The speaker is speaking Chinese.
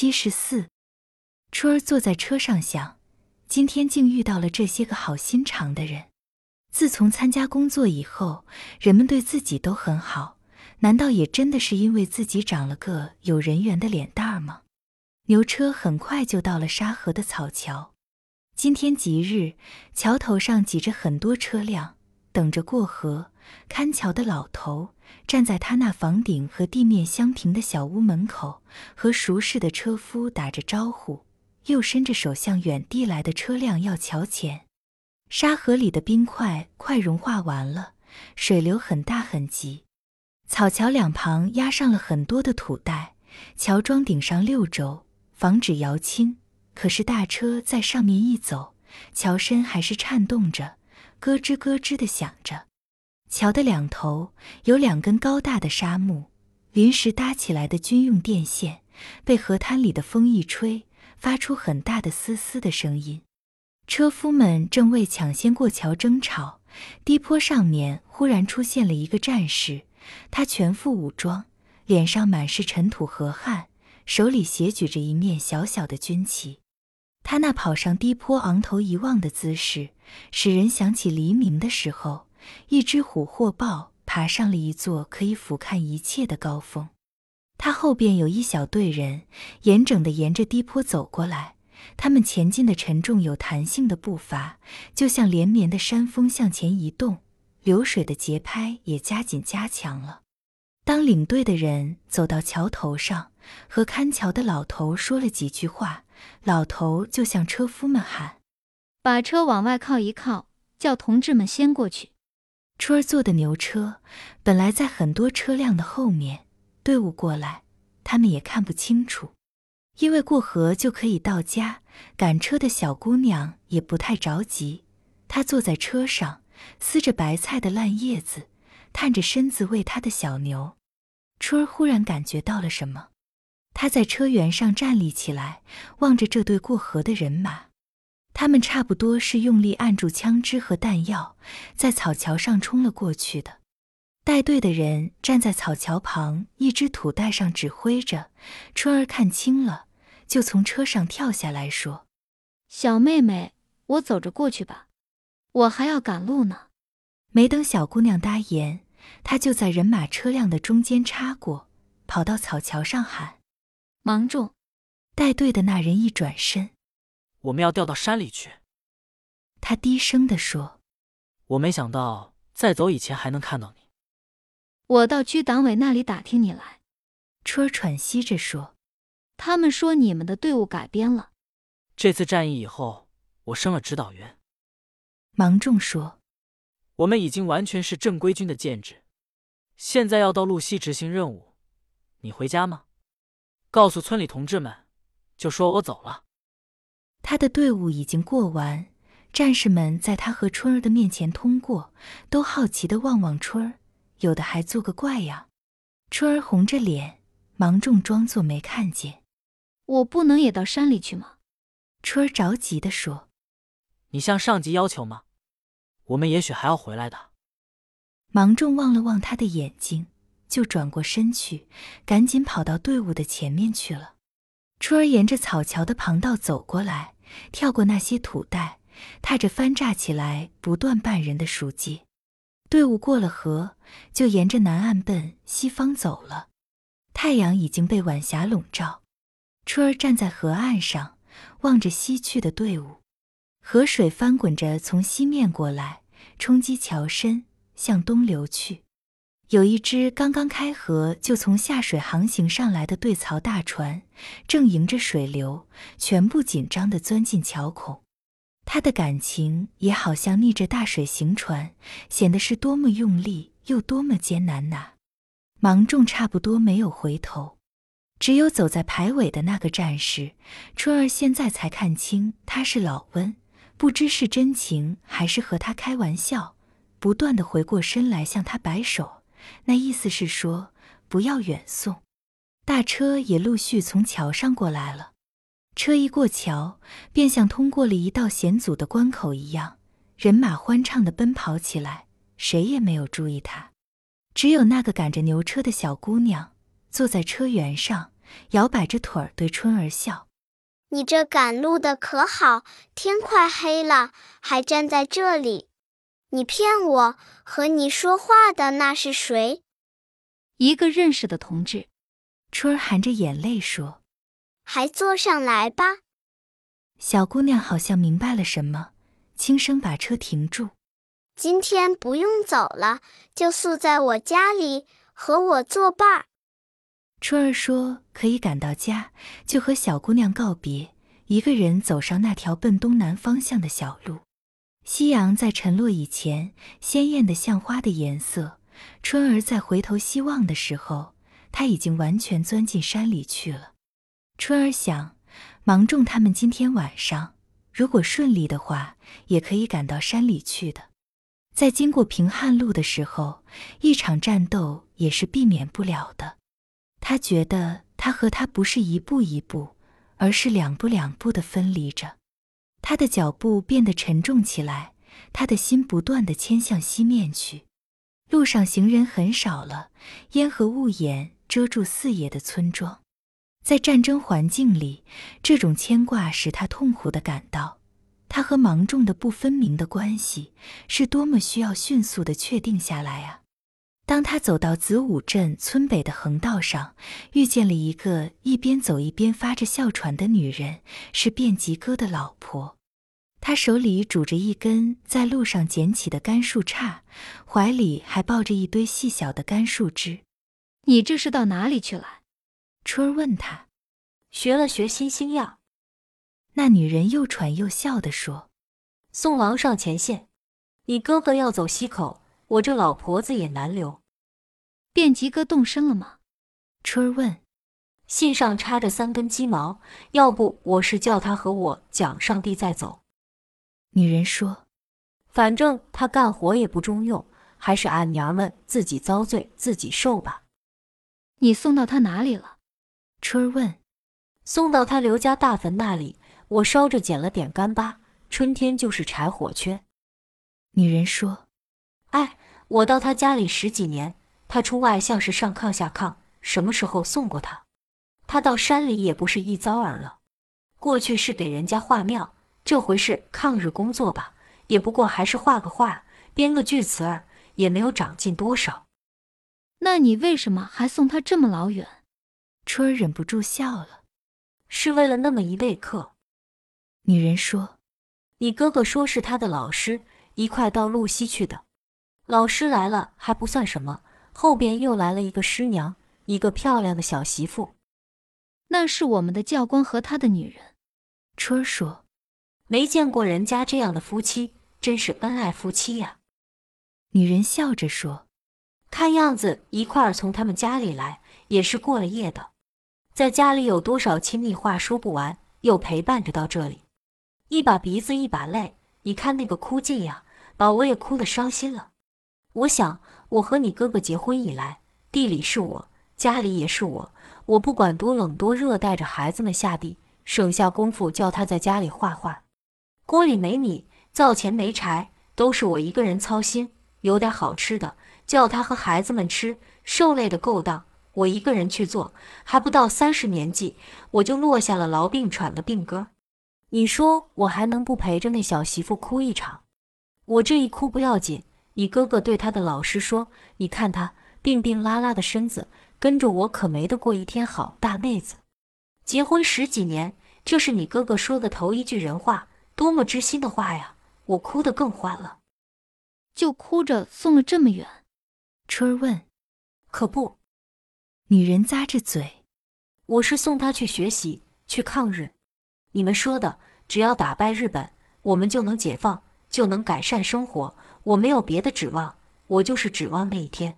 七十四，春儿坐在车上想，今天竟遇到了这些个好心肠的人。自从参加工作以后，人们对自己都很好，难道也真的是因为自己长了个有人缘的脸蛋儿吗？牛车很快就到了沙河的草桥。今天吉日，桥头上挤着很多车辆，等着过河。看桥的老头站在他那房顶和地面相平的小屋门口，和熟识的车夫打着招呼，又伸着手向远地来的车辆要桥钱。沙河里的冰块快融化完了，水流很大很急。草桥两旁压上了很多的土袋，桥桩顶上六轴，防止摇倾。可是大车在上面一走，桥身还是颤动着，咯吱咯吱地响着。桥的两头有两根高大的沙木，临时搭起来的军用电线，被河滩里的风一吹，发出很大的嘶嘶的声音。车夫们正为抢先过桥争吵，低坡上面忽然出现了一个战士，他全副武装，脸上满是尘土和汗，手里斜举着一面小小的军旗。他那跑上低坡、昂头一望的姿势，使人想起黎明的时候。一只虎或豹爬上了一座可以俯瞰一切的高峰，它后边有一小队人，严整地沿着低坡走过来。他们前进的沉重有弹性的步伐，就像连绵的山峰向前移动，流水的节拍也加紧加强了。当领队的人走到桥头上，和看桥的老头说了几句话，老头就向车夫们喊：“把车往外靠一靠，叫同志们先过去。”春儿坐的牛车本来在很多车辆的后面，队伍过来，他们也看不清楚，因为过河就可以到家。赶车的小姑娘也不太着急，她坐在车上撕着白菜的烂叶子，探着身子喂她的小牛。春儿忽然感觉到了什么，她在车辕上站立起来，望着这对过河的人马。他们差不多是用力按住枪支和弹药，在草桥上冲了过去的。带队的人站在草桥旁一只土袋上指挥着。春儿看清了，就从车上跳下来说：“小妹妹，我走着过去吧，我还要赶路呢。”没等小姑娘答言，她就在人马车辆的中间插过，跑到草桥上喊：“芒种！”带队的那人一转身。我们要掉到山里去，他低声地说：“我没想到再走以前还能看到你。”我到区党委那里打听你来。春儿喘息着说：“他们说你们的队伍改编了。这次战役以后，我升了指导员。”芒种说：“我们已经完全是正规军的建制，现在要到路西执行任务。你回家吗？告诉村里同志们，就说我走了。”他的队伍已经过完，战士们在他和春儿的面前通过，都好奇地望望春儿，有的还做个怪样。春儿红着脸，芒种装作没看见。我不能也到山里去吗？春儿着急地说：“你向上级要求吗？我们也许还要回来的。”芒种望了望他的眼睛，就转过身去，赶紧跑到队伍的前面去了。春儿沿着草桥的旁道走过来。跳过那些土袋，踏着翻炸起来不断绊人的树阶，队伍过了河，就沿着南岸奔西方走了。太阳已经被晚霞笼罩。春儿站在河岸上，望着西去的队伍。河水翻滚着从西面过来，冲击桥身，向东流去。有一只刚刚开河就从下水航行上来的对槽大船，正迎着水流，全部紧张地钻进桥孔。他的感情也好像逆着大水行船，显得是多么用力又多么艰难呐！芒种差不多没有回头，只有走在排尾的那个战士，春儿现在才看清他是老温，不知是真情还是和他开玩笑，不断地回过身来向他摆手。那意思是说不要远送，大车也陆续从桥上过来了。车一过桥，便像通过了一道险阻的关口一样，人马欢畅地奔跑起来，谁也没有注意他。只有那个赶着牛车的小姑娘坐在车辕上，摇摆着腿儿对春儿笑：“你这赶路的可好？天快黑了，还站在这里？你骗我！和你说话的那是谁？”一个认识的同志。春儿含着眼泪说：“还坐上来吧。”小姑娘好像明白了什么，轻声把车停住。今天不用走了，就宿在我家里，和我作伴儿。春儿说：“可以赶到家，就和小姑娘告别，一个人走上那条奔东南方向的小路。夕阳在沉落以前，鲜艳的像花的颜色。春儿在回头希望的时候，他已经完全钻进山里去了。春儿想，芒种他们今天晚上，如果顺利的话，也可以赶到山里去的。”在经过平汉路的时候，一场战斗也是避免不了的。他觉得他和他不是一步一步，而是两步两步的分离着。他的脚步变得沉重起来，他的心不断的迁向西面去。路上行人很少了，烟和雾眼遮住四野的村庄。在战争环境里，这种牵挂使他痛苦的感到。他和芒种的不分明的关系是多么需要迅速的确定下来啊！当他走到子午镇村北的横道上，遇见了一个一边走一边发着哮喘的女人，是卞吉哥的老婆。她手里拄着一根在路上捡起的干树杈，怀里还抱着一堆细小的干树枝。你这是到哪里去了？春儿问他。学了学新星样。那女人又喘又笑地说：“送王上前线，你哥哥要走西口，我这老婆子也难留。”卞吉哥动身了吗？春儿问。信上插着三根鸡毛，要不我是叫他和我讲上帝再走。女人说：“反正他干活也不中用，还是俺娘们自己遭罪自己受吧。”你送到他哪里了？春儿问。送到他刘家大坟那里。我烧着捡了点干巴，春天就是柴火缺。女人说：“哎，我到他家里十几年，他出外像是上炕下炕，什么时候送过他？他到山里也不是一遭儿了。过去是给人家画庙，这回是抗日工作吧？也不过还是画个画，编个句词儿，也没有长进多少。那你为什么还送他这么老远？”春儿忍不住笑了，是为了那么一位客。女人说：“你哥哥说是他的老师，一块到路西去的。老师来了还不算什么，后边又来了一个师娘，一个漂亮的小媳妇。那是我们的教官和他的女人。”春儿说：“没见过人家这样的夫妻，真是恩爱夫妻呀。”女人笑着说：“看样子一块儿从他们家里来，也是过了夜的，在家里有多少亲密话说不完，又陪伴着到这里。”一把鼻子一把泪，你看那个哭劲呀，把我也哭得伤心了。我想，我和你哥哥结婚以来，地里是我，家里也是我，我不管多冷多热，带着孩子们下地，省下功夫叫他在家里画画。锅里没米，灶前没柴，都是我一个人操心。有点好吃的，叫他和孩子们吃。受累的够当，我一个人去做。还不到三十年纪，我就落下了痨病，喘了病根。你说我还能不陪着那小媳妇哭一场？我这一哭不要紧，你哥哥对他的老师说：“你看他病病拉拉的身子，跟着我可没得过一天好。”大妹子，结婚十几年，这是你哥哥说的头一句人话，多么知心的话呀！我哭得更欢了，就哭着送了这么远。春儿问：“可不？”女人咂着嘴：“我是送他去学习，去抗日。”你们说的，只要打败日本，我们就能解放，就能改善生活。我没有别的指望，我就是指望那一天。